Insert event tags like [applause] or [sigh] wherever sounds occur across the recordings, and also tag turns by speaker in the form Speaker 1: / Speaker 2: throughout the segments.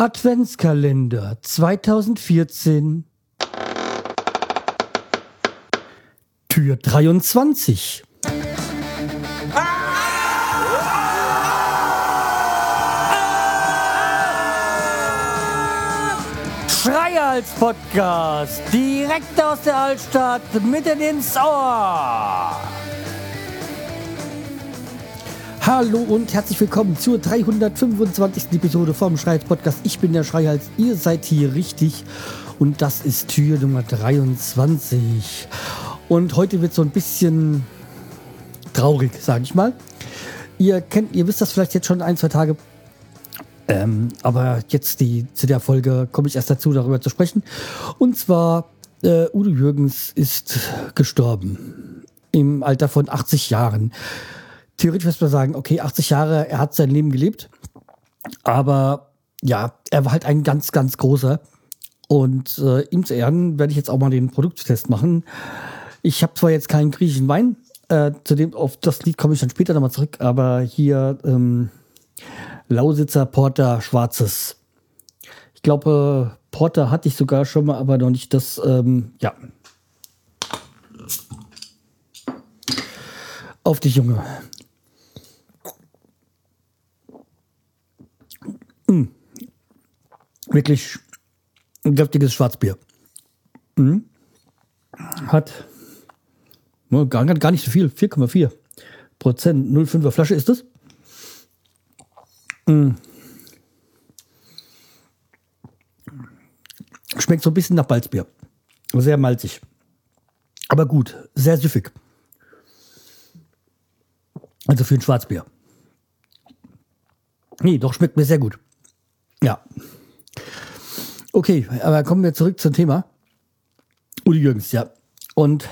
Speaker 1: Adventskalender 2014 Tür 23 Schreihals Podcast direkt aus der Altstadt mitten ins Ohr. Hallo und herzlich willkommen zur 325. Episode vom Schreihals Podcast. Ich bin der Schreihals, ihr seid hier richtig und das ist Tür Nummer 23. Und heute wird so ein bisschen traurig, sage ich mal. Ihr kennt, ihr wisst das vielleicht jetzt schon ein, zwei Tage. Ähm, aber jetzt die, zu der Folge komme ich erst dazu, darüber zu sprechen. Und zwar, äh, Udo Jürgens ist gestorben. Im Alter von 80 Jahren theoretisch wirst du sagen, okay, 80 Jahre, er hat sein Leben gelebt. Aber ja, er war halt ein ganz, ganz großer. Und äh, ihm zu Ehren werde ich jetzt auch mal den Produkttest machen. Ich habe zwar jetzt keinen griechischen Wein, äh, zu dem, auf das Lied komme ich dann später nochmal zurück, aber hier ähm, Lausitzer Porter Schwarzes. Ich glaube, Porter hatte ich sogar schon mal, aber noch nicht das, ähm, ja. Auf dich, Junge. Wirklich ein kräftiges Schwarzbier. Mmh. Hat gar, gar nicht so viel, 4,4 Prozent, 0,5er Flasche ist das. Mmh. Schmeckt so ein bisschen nach Balzbier. Sehr malzig. Aber gut, sehr süffig. Also für ein Schwarzbier. Nee, doch schmeckt mir sehr gut. Ja. Okay, aber kommen wir zurück zum Thema. Udo Jürgens, ja. Und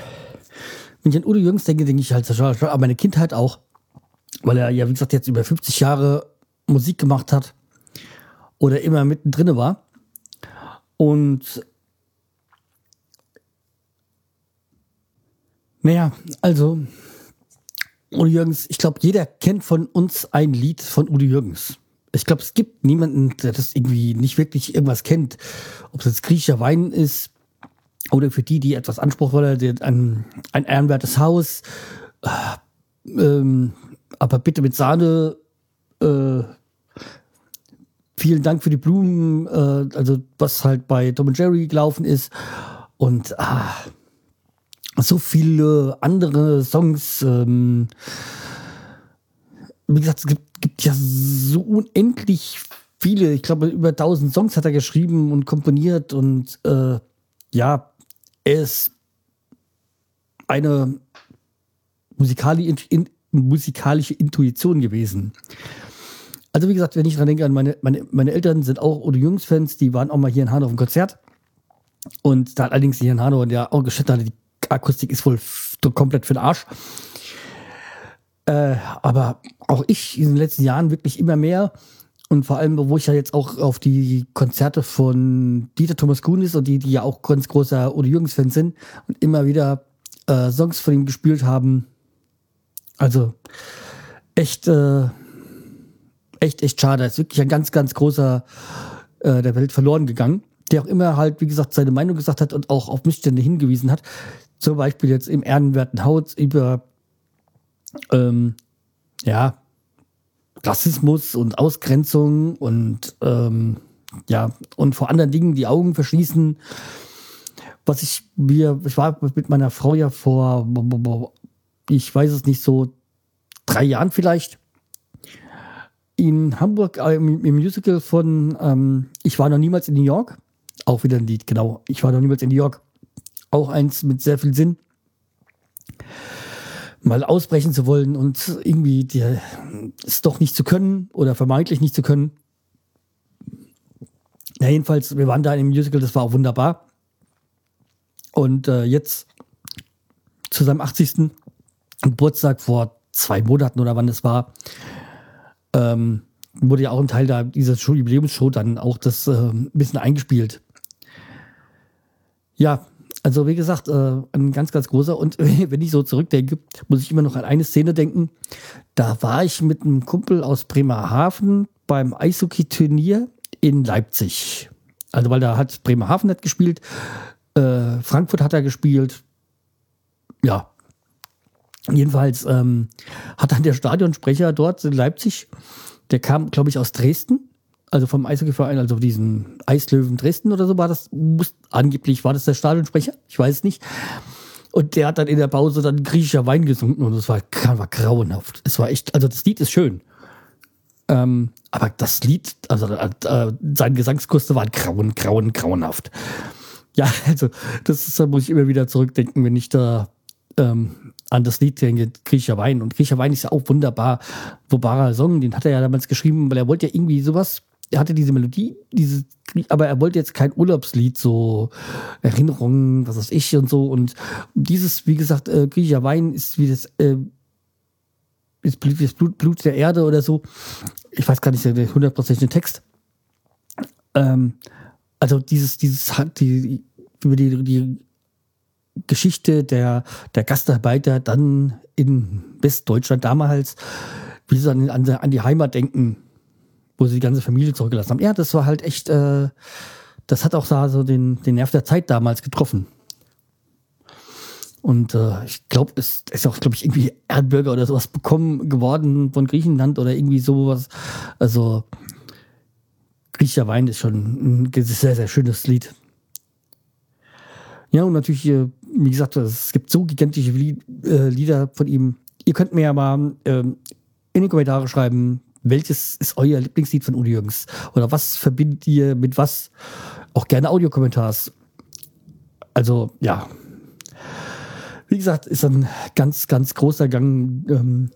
Speaker 1: wenn ich an Udo Jürgens denke, denke ich halt an meine Kindheit auch, weil er ja, wie gesagt, jetzt über 50 Jahre Musik gemacht hat oder immer mittendrin war. Und naja, also Udo Jürgens, ich glaube, jeder kennt von uns ein Lied von Udo Jürgens ich glaube, es gibt niemanden, der das irgendwie nicht wirklich irgendwas kennt. Ob es jetzt griechischer Wein ist oder für die, die etwas anspruchsvoller, ein, ein ehrenwertes Haus, äh, ähm, aber bitte mit Sahne. Äh, vielen Dank für die Blumen, äh, also was halt bei Tom und Jerry gelaufen ist. Und ah, so viele andere Songs. Ähm, wie gesagt, es gibt, gibt ja so unendlich viele, ich glaube, über 1000 Songs hat er geschrieben und komponiert und äh, ja, er ist eine musikali in, musikalische Intuition gewesen. Also wie gesagt, wenn ich dran denke, meine, meine, meine Eltern sind auch Udo Jüngs-Fans, die waren auch mal hier in Hanau auf dem Konzert. Und da allerdings hier in Hanau der auch geschätzt die Akustik ist wohl komplett für den Arsch. Äh, aber auch ich in den letzten Jahren wirklich immer mehr und vor allem, wo ich ja jetzt auch auf die Konzerte von Dieter Thomas Kunis und die, die ja auch ganz großer Udo Jürgens-Fan sind und immer wieder äh, Songs von ihm gespielt haben. Also echt, äh, echt, echt schade. Er ist wirklich ein ganz, ganz großer äh, der Welt verloren gegangen, der auch immer halt, wie gesagt, seine Meinung gesagt hat und auch auf Missstände hingewiesen hat. Zum Beispiel jetzt im ehrenwerten Haus über ähm, ja, Rassismus und Ausgrenzung und ähm, ja, und vor anderen Dingen die Augen verschließen. Was ich mir, ich war mit meiner Frau ja vor, ich weiß es nicht, so drei Jahren vielleicht, in Hamburg äh, im, im, Musical von ähm, Ich war noch niemals in New York. Auch wieder ein Lied, genau. Ich war noch niemals in New York. Auch eins mit sehr viel Sinn mal ausbrechen zu wollen und irgendwie die, es doch nicht zu können oder vermeintlich nicht zu können. Ja, jedenfalls, wir waren da im Musical, das war auch wunderbar. Und äh, jetzt zu seinem 80. Geburtstag vor zwei Monaten oder wann es war, ähm, wurde ja auch ein Teil da dieser Jubiläumsshow dann auch das äh, ein bisschen eingespielt. Ja, also wie gesagt, äh, ein ganz, ganz großer. Und [laughs] wenn ich so zurückdenke, muss ich immer noch an eine Szene denken. Da war ich mit einem Kumpel aus Bremerhaven beim Eishockey-Turnier in Leipzig. Also, weil da hat Bremerhaven nicht gespielt, äh, Frankfurt hat er gespielt. Ja. Jedenfalls ähm, hat dann der Stadionsprecher dort in Leipzig, der kam, glaube ich, aus Dresden, also vom Eishockeyverein, also diesen Eislöwen Dresden oder so war das, muss, angeblich war das der Stadionsprecher, ich weiß nicht. Und der hat dann in der Pause dann griechischer Wein gesungen und es war, war grauenhaft. Es war echt, also das Lied ist schön. Ähm, aber das Lied, also äh, sein Gesangskurs war grauen, grauen, grauenhaft. Ja, also das ist, da muss ich immer wieder zurückdenken, wenn ich da ähm, an das Lied denke, Griecher Wein. Und Griecher Wein ist ja auch wunderbar, wunderbarer Song, den hat er ja damals geschrieben, weil er wollte ja irgendwie sowas, er hatte diese Melodie, diese, aber er wollte jetzt kein Urlaubslied, so Erinnerungen, was weiß ich und so. Und dieses, wie gesagt, äh, Griecher Wein ist wie das, äh, ist Blut, Blut der Erde oder so. Ich weiß gar nicht der hundertprozentige Text. Ähm, also dieses, dieses, die, über die, die Geschichte der, der Gastarbeiter dann in Westdeutschland damals, wie sie dann an, an die Heimat denken, wo sie die ganze Familie zurückgelassen haben. Ja, das war halt echt, äh, das hat auch so den, den Nerv der Zeit damals getroffen. Und äh, ich glaube, es ist auch, glaube ich, irgendwie Erdbürger oder sowas bekommen geworden von Griechenland oder irgendwie sowas. Also griechischer Wein ist schon ein sehr, sehr schönes Lied. Ja, und natürlich, äh, wie gesagt, es gibt so gigantische äh, Lieder von ihm. Ihr könnt mir ja mal ähm, in die Kommentare schreiben, welches ist euer Lieblingslied von Uli Jürgens? Oder was verbindet ihr mit was? Auch gerne Audiokommentars. Also, ja. Wie gesagt, ist ein ganz, ganz großer Gang. Ähm,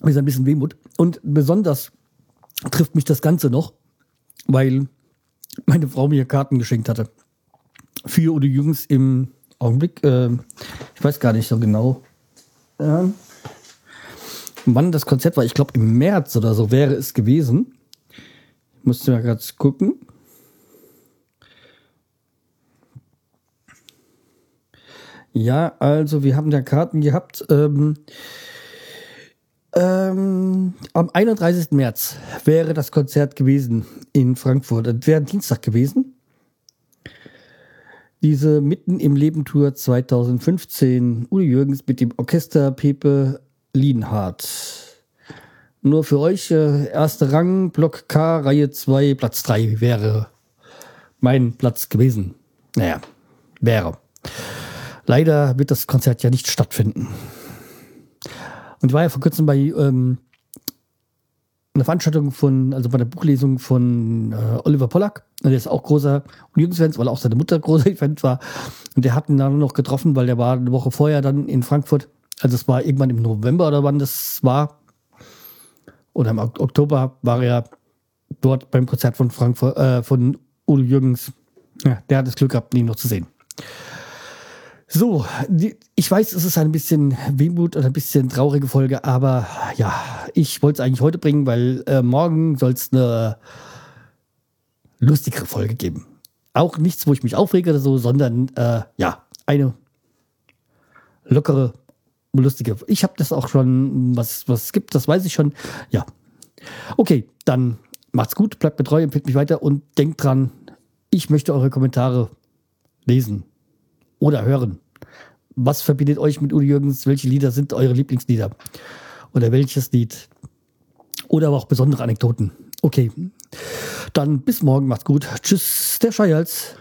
Speaker 1: ist ein bisschen Wehmut. Und besonders trifft mich das Ganze noch, weil meine Frau mir Karten geschenkt hatte. Für Udo Jürgens im Augenblick, äh, ich weiß gar nicht so genau, äh, wann das Konzert war. Ich glaube im März oder so wäre es gewesen. Ich musste mal gerade gucken. Ja, also wir haben da Karten gehabt. Ähm, ähm, am 31. März wäre das Konzert gewesen in Frankfurt. Das wäre ein Dienstag gewesen. Diese Mitten im Leben Tour 2015. Uli Jürgens mit dem Orchester Pepe Lienhardt. Nur für euch, äh, erster Rang, Block K, Reihe 2, Platz 3 wäre mein Platz gewesen. Naja, wäre. Leider wird das Konzert ja nicht stattfinden. Und ich war ja vor kurzem bei ähm, einer Veranstaltung von, also bei der Buchlesung von äh, Oliver Pollack. Der ist auch großer Jungsfans, weil auch seine Mutter großer [laughs] Fan war. Und der hat ihn dann noch getroffen, weil der war eine Woche vorher dann in Frankfurt. Also es war irgendwann im November oder wann das war. Oder im Oktober war er dort beim Konzert von Frankfurt, äh, von Udo Jürgens. Ja, der hat das Glück gehabt, ihn noch zu sehen. So, die, ich weiß, es ist ein bisschen Wehmut oder ein bisschen traurige Folge, aber ja, ich wollte es eigentlich heute bringen, weil äh, morgen soll es eine lustigere Folge geben. Auch nichts, wo ich mich aufrege oder so, sondern äh, ja, eine lockere, lustige. Ich habe das auch schon, was, was gibt, das weiß ich schon. Ja. Okay, dann macht's gut, bleibt mir treu, empfiehlt mich weiter und denkt dran, ich möchte eure Kommentare lesen oder hören. Was verbindet euch mit Udo Jürgens? Welche Lieder sind eure Lieblingslieder? Oder welches Lied? Oder aber auch besondere Anekdoten. Okay, dann bis morgen, macht's gut. Tschüss, der Scheials.